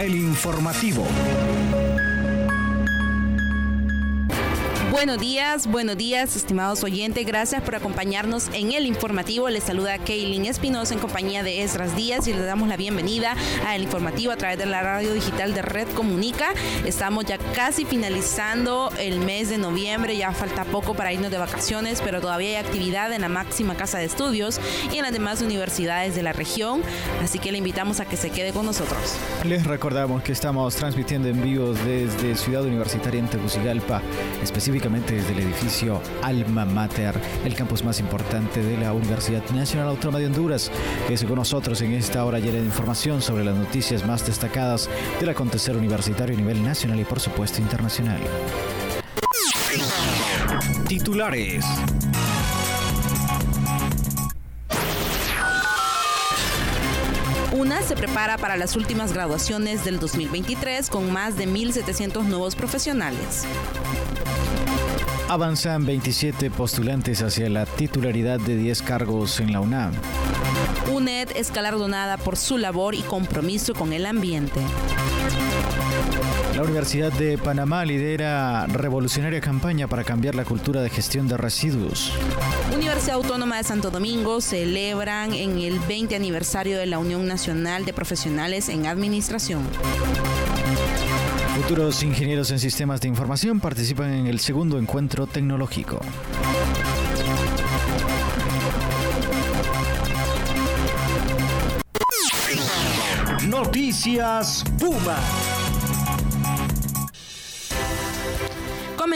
El informativo. Buenos días, buenos días, estimados oyentes. Gracias por acompañarnos en el informativo. Les saluda Kaylin Espinosa en compañía de Esdras Díaz y les damos la bienvenida al informativo a través de la radio digital de Red Comunica. Estamos ya casi finalizando el mes de noviembre, ya falta poco para irnos de vacaciones, pero todavía hay actividad en la máxima casa de estudios y en las demás universidades de la región. Así que le invitamos a que se quede con nosotros. Les recordamos que estamos transmitiendo en vivo desde Ciudad Universitaria en Tegucigalpa, específicamente desde el edificio Alma Mater, el campus más importante de la Universidad Nacional Autónoma de Honduras. Quédese con nosotros en esta hora llena de información sobre las noticias más destacadas del acontecer universitario a nivel nacional y por supuesto internacional. Titulares. UNA se prepara para las últimas graduaciones del 2023 con más de 1.700 nuevos profesionales. Avanzan 27 postulantes hacia la titularidad de 10 cargos en la UNAM. UNED es galardonada por su labor y compromiso con el ambiente. La Universidad de Panamá lidera revolucionaria campaña para cambiar la cultura de gestión de residuos. Universidad Autónoma de Santo Domingo celebran en el 20 aniversario de la Unión Nacional de Profesionales en Administración. Futuros ingenieros en sistemas de información participan en el segundo encuentro tecnológico. Noticias Puma.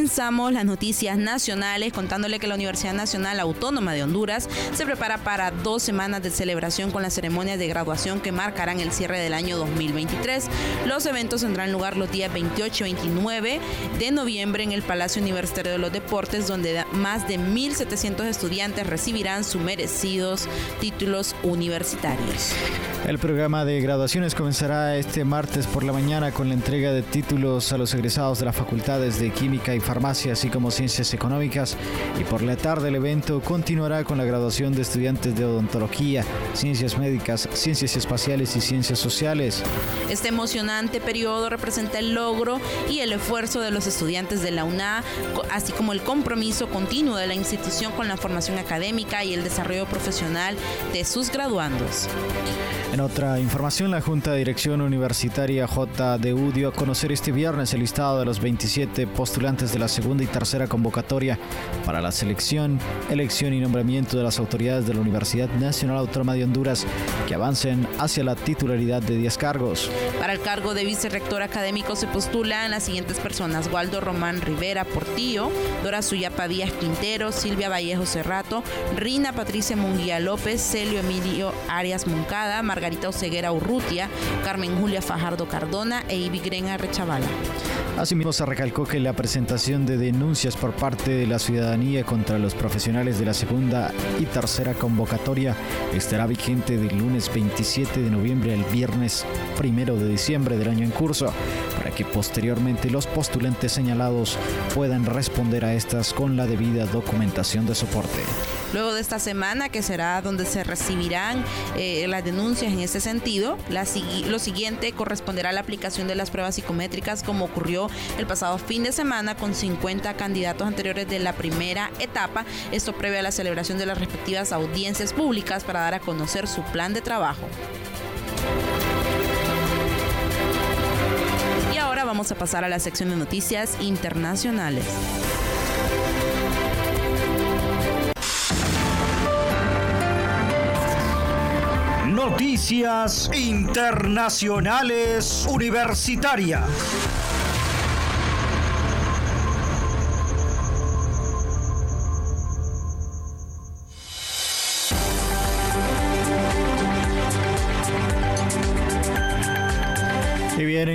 Comenzamos las noticias nacionales contándole que la Universidad Nacional Autónoma de Honduras se prepara para dos semanas de celebración con las ceremonias de graduación que marcarán el cierre del año 2023. Los eventos tendrán lugar los días 28 y 29 de noviembre en el Palacio Universitario de los Deportes, donde más de 1.700 estudiantes recibirán sus merecidos títulos universitarios. El programa de graduaciones comenzará este martes por la mañana con la entrega de títulos a los egresados de las facultades de Química y Farmacia, así como Ciencias Económicas. Y por la tarde el evento continuará con la graduación de estudiantes de Odontología, Ciencias Médicas, Ciencias Espaciales y Ciencias Sociales. Este emocionante periodo representa el logro y el esfuerzo de los estudiantes de la UNA, así como el compromiso continuo de la institución con la formación académica y el desarrollo profesional de sus graduandos. En otra información, la Junta de Dirección Universitaria JDU dio a conocer este viernes el listado de los 27 postulantes de la segunda y tercera convocatoria para la selección, elección y nombramiento de las autoridades de la Universidad Nacional Autónoma de Honduras que avancen hacia la titularidad de 10 cargos. Para el cargo de vicerrector académico se postulan las siguientes personas: Waldo Román Rivera Portillo, Dora Suyapa Díaz Quintero, Silvia Vallejo Cerrato, Rina Patricia Munguía López, Celio Emilio Arias Moncada, Margarita Oseguera Urrutia, Carmen Julia Fajardo Cardona e Ibigrena Rechavala. Asimismo, se recalcó que la presentación de denuncias por parte de la ciudadanía contra los profesionales de la segunda y tercera convocatoria estará vigente del lunes 27 de noviembre al viernes 1 de diciembre del año en curso, que posteriormente los postulantes señalados puedan responder a estas con la debida documentación de soporte. Luego de esta semana, que será donde se recibirán eh, las denuncias en ese sentido, lo siguiente corresponderá a la aplicación de las pruebas psicométricas como ocurrió el pasado fin de semana con 50 candidatos anteriores de la primera etapa. Esto previo a la celebración de las respectivas audiencias públicas para dar a conocer su plan de trabajo. Ahora vamos a pasar a la sección de noticias internacionales. Noticias Internacionales Universitarias.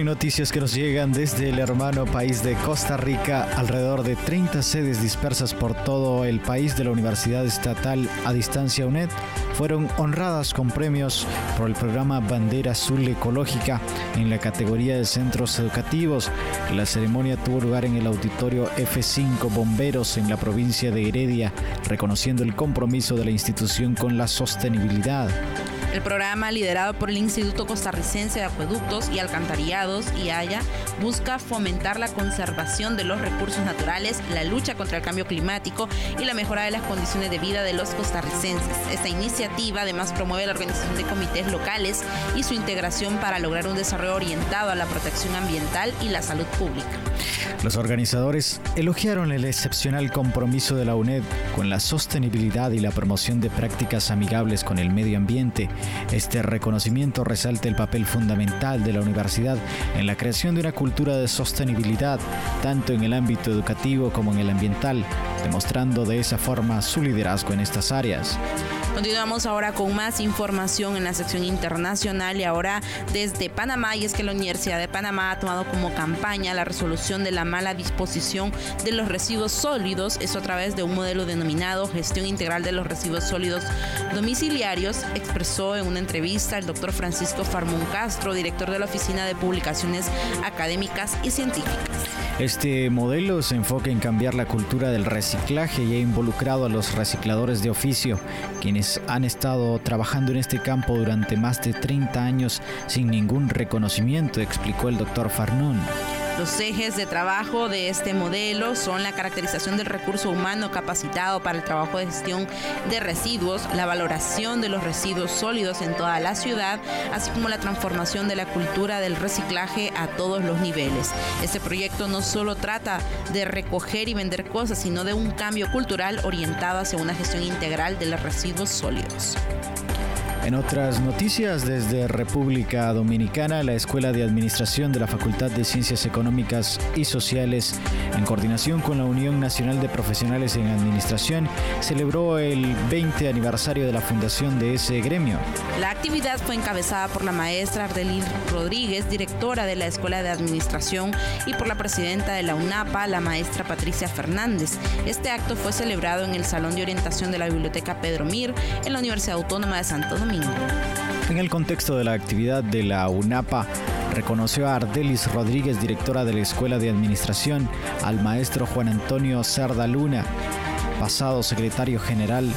Noticias que nos llegan desde el hermano país de Costa Rica, alrededor de 30 sedes dispersas por todo el país de la Universidad Estatal a Distancia UNED fueron honradas con premios por el programa Bandera Azul Ecológica en la categoría de centros educativos. La ceremonia tuvo lugar en el auditorio F5 Bomberos en la provincia de Heredia, reconociendo el compromiso de la institución con la sostenibilidad. El programa, liderado por el Instituto Costarricense de Acueductos y Alcantarillados, IAYA, busca fomentar la conservación de los recursos naturales, la lucha contra el cambio climático y la mejora de las condiciones de vida de los costarricenses. Esta iniciativa además promueve la organización de comités locales y su integración para lograr un desarrollo orientado a la protección ambiental y la salud pública. Los organizadores elogiaron el excepcional compromiso de la UNED con la sostenibilidad y la promoción de prácticas amigables con el medio ambiente. Este reconocimiento resalta el papel fundamental de la universidad en la creación de una cultura de sostenibilidad, tanto en el ámbito educativo como en el ambiental, demostrando de esa forma su liderazgo en estas áreas. Continuamos ahora con más información en la sección internacional y ahora desde Panamá y es que la Universidad de Panamá ha tomado como campaña la resolución de la mala disposición de los residuos sólidos, eso a través de un modelo denominado gestión integral de los residuos sólidos domiciliarios, expresó en una entrevista el doctor Francisco Farmón Castro, director de la Oficina de Publicaciones Académicas y Científicas. Este modelo se enfoca en cambiar la cultura del reciclaje y ha involucrado a los recicladores de oficio, quienes han estado trabajando en este campo durante más de 30 años sin ningún reconocimiento, explicó el doctor Farnún. Los ejes de trabajo de este modelo son la caracterización del recurso humano capacitado para el trabajo de gestión de residuos, la valoración de los residuos sólidos en toda la ciudad, así como la transformación de la cultura del reciclaje a todos los niveles. Este proyecto no solo trata de recoger y vender cosas, sino de un cambio cultural orientado hacia una gestión integral de los residuos sólidos. En otras noticias, desde República Dominicana, la Escuela de Administración de la Facultad de Ciencias Económicas y Sociales, en coordinación con la Unión Nacional de Profesionales en Administración, celebró el 20 aniversario de la fundación de ese gremio. La actividad fue encabezada por la maestra Ardelín Rodríguez, directora de la Escuela de Administración, y por la presidenta de la UNAPA, la maestra Patricia Fernández. Este acto fue celebrado en el Salón de Orientación de la Biblioteca Pedro Mir, en la Universidad Autónoma de Santo Domingo. En el contexto de la actividad de la UNAPA, reconoció a Ardelis Rodríguez, directora de la Escuela de Administración, al maestro Juan Antonio Cerda Luna, pasado secretario general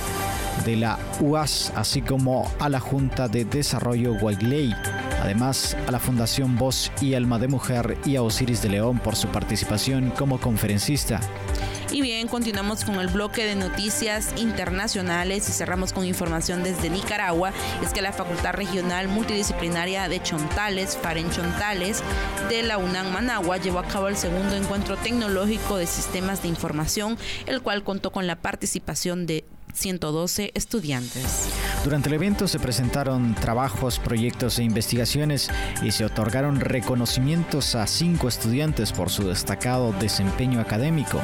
de la UAS, así como a la Junta de Desarrollo Guayley. Además, a la Fundación Voz y Alma de Mujer y a Osiris de León por su participación como conferencista. Y bien, continuamos con el bloque de noticias internacionales y cerramos con información desde Nicaragua. Es que la Facultad Regional Multidisciplinaria de Chontales, Faren Chontales, de la UNAM Managua llevó a cabo el segundo encuentro tecnológico de sistemas de información, el cual contó con la participación de 112 estudiantes. Durante el evento se presentaron trabajos, proyectos e investigaciones y se otorgaron reconocimientos a cinco estudiantes por su destacado desempeño académico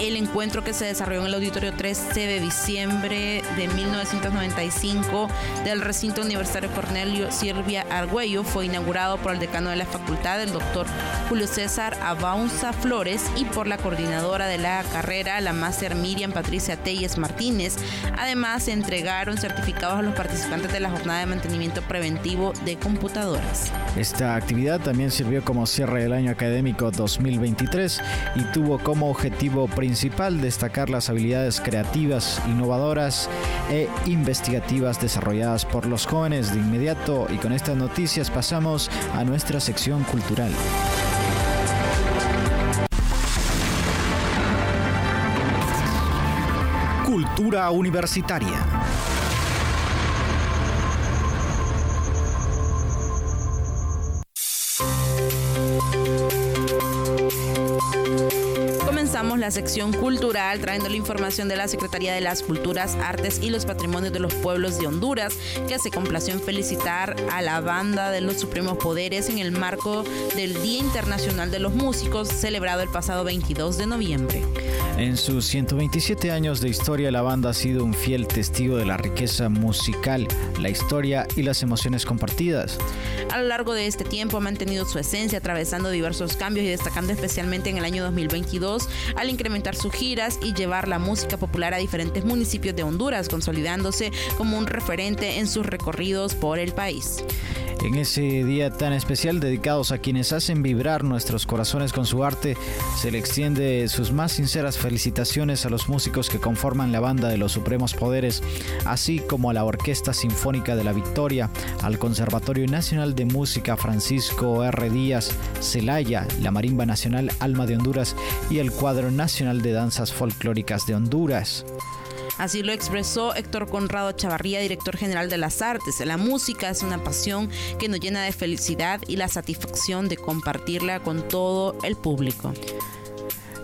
el encuentro que se desarrolló en el Auditorio 13 de diciembre de 1995 del recinto universitario Cornelio Silvia Argüello fue inaugurado por el decano de la facultad, el doctor Julio César Abaunza Flores, y por la coordinadora de la carrera, la máster Miriam Patricia Telles Martínez. Además, se entregaron certificados a los participantes de la jornada de mantenimiento preventivo de computadoras. Esta actividad también sirvió como cierre del año académico 2023 y tuvo como objetivo principal principal destacar las habilidades creativas, innovadoras e investigativas desarrolladas por los jóvenes de inmediato y con estas noticias pasamos a nuestra sección cultural. Cultura universitaria. Sección cultural trayendo la información de la Secretaría de las Culturas, Artes y los Patrimonios de los Pueblos de Honduras, que se complació en felicitar a la banda de los Supremos Poderes en el marco del Día Internacional de los Músicos, celebrado el pasado 22 de noviembre. En sus 127 años de historia, la banda ha sido un fiel testigo de la riqueza musical, la historia y las emociones compartidas. A lo largo de este tiempo ha mantenido su esencia, atravesando diversos cambios y destacando especialmente en el año 2022 al incrementar sus giras y llevar la música popular a diferentes municipios de Honduras, consolidándose como un referente en sus recorridos por el país. En ese día tan especial dedicados a quienes hacen vibrar nuestros corazones con su arte, se le extiende sus más sinceras felicitaciones a los músicos que conforman la banda de los Supremos Poderes, así como a la Orquesta Sinfónica de la Victoria, al Conservatorio Nacional de Música Francisco R. Díaz, Celaya, la Marimba Nacional Alma de Honduras y el Cuadro Nacional de Danzas Folclóricas de Honduras. Así lo expresó Héctor Conrado Chavarría, director general de las artes. La música es una pasión que nos llena de felicidad y la satisfacción de compartirla con todo el público.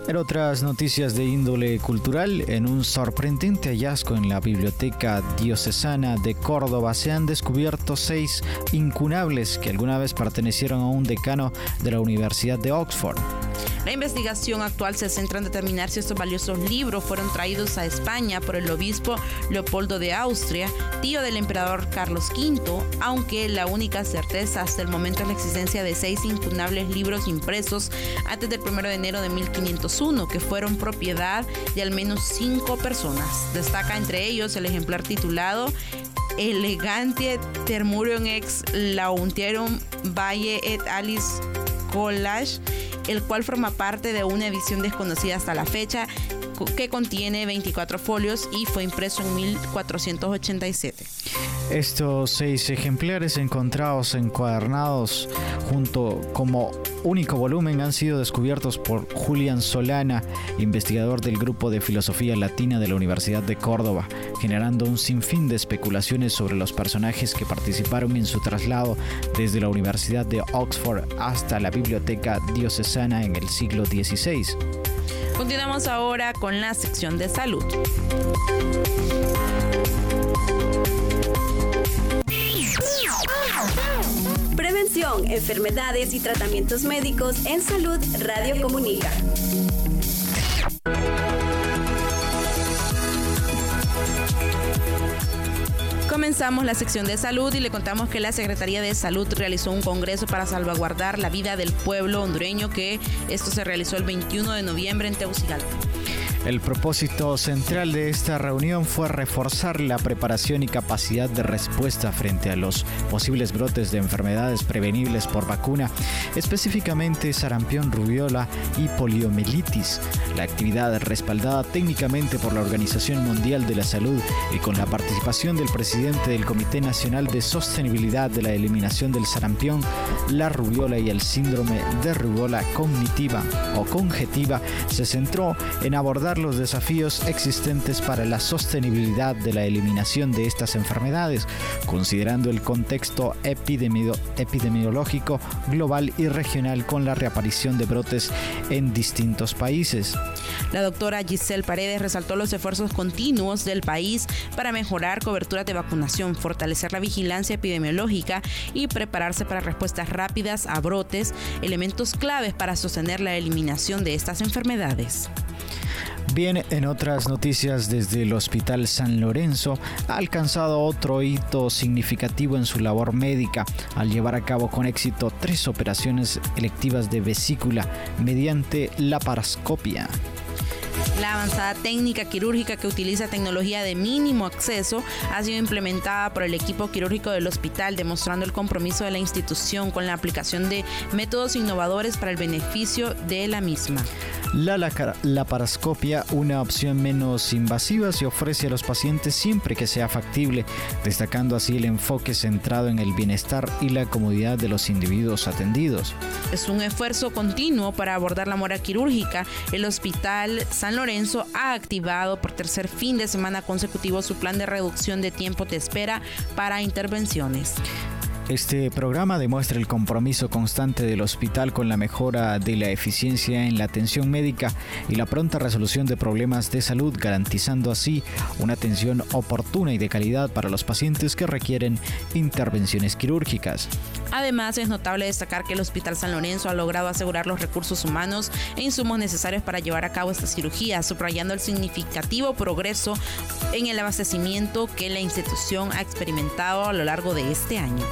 En otras noticias de índole cultural, en un sorprendente hallazgo en la Biblioteca Diocesana de Córdoba se han descubierto seis incunables que alguna vez pertenecieron a un decano de la Universidad de Oxford. La investigación actual se centra en determinar si estos valiosos libros fueron traídos a España por el obispo Leopoldo de Austria, tío del emperador Carlos V, aunque la única certeza hasta el momento es la existencia de seis incunables libros impresos antes del 1 de enero de 1501, que fueron propiedad de al menos cinco personas. Destaca entre ellos el ejemplar titulado Elegantie Termurium ex Launtium Valle et Alice Collage el cual forma parte de una edición desconocida hasta la fecha que contiene 24 folios y fue impreso en 1487. Estos seis ejemplares encontrados encuadernados junto como único volumen han sido descubiertos por Julian Solana, investigador del Grupo de Filosofía Latina de la Universidad de Córdoba, generando un sinfín de especulaciones sobre los personajes que participaron en su traslado desde la Universidad de Oxford hasta la Biblioteca Diocesana en el siglo XVI. Continuamos ahora con la sección de salud. Enfermedades y tratamientos médicos en salud Radio Comunica. Comenzamos la sección de salud y le contamos que la Secretaría de Salud realizó un congreso para salvaguardar la vida del pueblo hondureño que esto se realizó el 21 de noviembre en Tegucigalpa. El propósito central de esta reunión fue reforzar la preparación y capacidad de respuesta frente a los posibles brotes de enfermedades prevenibles por vacuna, específicamente sarampión, rubiola y poliomielitis. La actividad respaldada técnicamente por la Organización Mundial de la Salud y con la participación del presidente del Comité Nacional de Sostenibilidad de la Eliminación del Sarampión, la rubiola y el síndrome de rubiola cognitiva o conjetiva se centró en abordar los desafíos existentes para la sostenibilidad de la eliminación de estas enfermedades, considerando el contexto epidemiológico global y regional con la reaparición de brotes en distintos países. La doctora Giselle Paredes resaltó los esfuerzos continuos del país para mejorar coberturas de vacunación, fortalecer la vigilancia epidemiológica y prepararse para respuestas rápidas a brotes, elementos claves para sostener la eliminación de estas enfermedades. Bien, en otras noticias desde el Hospital San Lorenzo ha alcanzado otro hito significativo en su labor médica al llevar a cabo con éxito tres operaciones electivas de vesícula mediante la parascopia. La avanzada técnica quirúrgica que utiliza tecnología de mínimo acceso ha sido implementada por el equipo quirúrgico del hospital, demostrando el compromiso de la institución con la aplicación de métodos innovadores para el beneficio de la misma. La laparoscopia, una opción menos invasiva, se ofrece a los pacientes siempre que sea factible, destacando así el enfoque centrado en el bienestar y la comodidad de los individuos atendidos. Es un esfuerzo continuo para abordar la mora quirúrgica. El Hospital San Lorenzo ha activado por tercer fin de semana consecutivo su plan de reducción de tiempo de espera para intervenciones. Este programa demuestra el compromiso constante del hospital con la mejora de la eficiencia en la atención médica y la pronta resolución de problemas de salud, garantizando así una atención oportuna y de calidad para los pacientes que requieren intervenciones quirúrgicas. Además, es notable destacar que el Hospital San Lorenzo ha logrado asegurar los recursos humanos e insumos necesarios para llevar a cabo esta cirugía, subrayando el significativo progreso en el abastecimiento que la institución ha experimentado a lo largo de este año.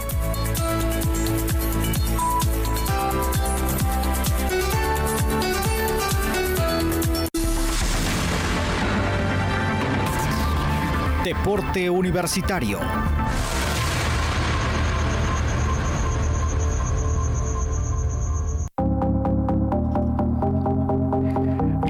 Deporte Universitario.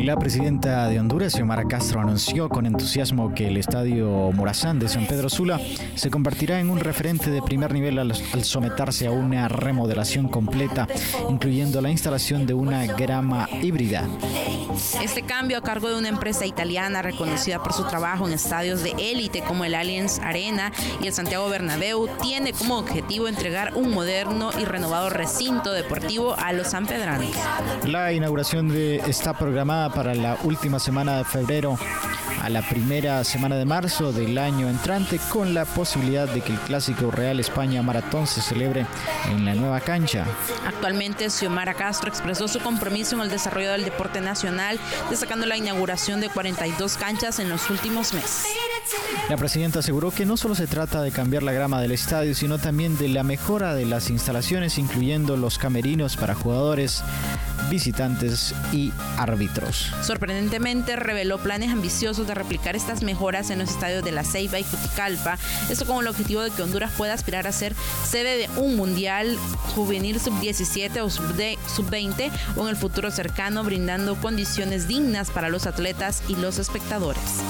La presidenta de Honduras, Xiomara Castro, anunció con entusiasmo que el estadio Morazán de San Pedro Sula se convertirá en un referente de primer nivel al, someterse a una remodelación completa, incluyendo la instalación de una grama híbrida. Este cambio a cargo de una empresa italiana reconocida por su trabajo en estadios de élite como el Allianz Arena y el Santiago Bernabéu tiene como objetivo entregar un moderno y renovado recinto deportivo a los sanpedranos. La inauguración de, está programada para la última semana de febrero a la primera semana de marzo del año entrante con la posibilidad de que el clásico Real España Maratón se celebre en la nueva cancha. Actualmente Xiomara Castro expresó su compromiso en el desarrollo del deporte nacional, destacando la inauguración de 42 canchas en los últimos meses. La presidenta aseguró que no solo se trata de cambiar la grama del estadio, sino también de la mejora de las instalaciones, incluyendo los camerinos para jugadores, visitantes y árbitros. Sorprendentemente reveló planes ambiciosos de replicar estas mejoras en los estadios de La Ceiba y Cuticalpa, esto con el objetivo de que Honduras pueda aspirar a ser sede de un mundial juvenil sub-17 o sub-20 o en el futuro cercano, brindando condiciones dignas para los atletas y los espectadores.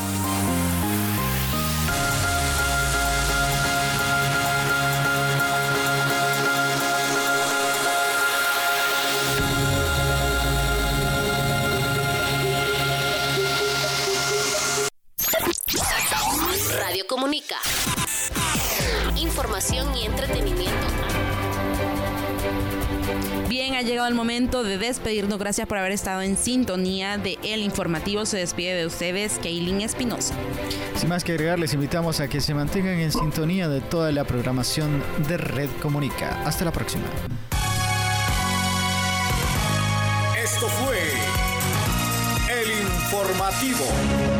Información y entretenimiento. Bien, ha llegado el momento de despedirnos. Gracias por haber estado en sintonía de El Informativo. Se despide de ustedes, Kaylin Espinosa. Sin más que agregar, les invitamos a que se mantengan en sintonía de toda la programación de Red Comunica. Hasta la próxima. Esto fue El Informativo.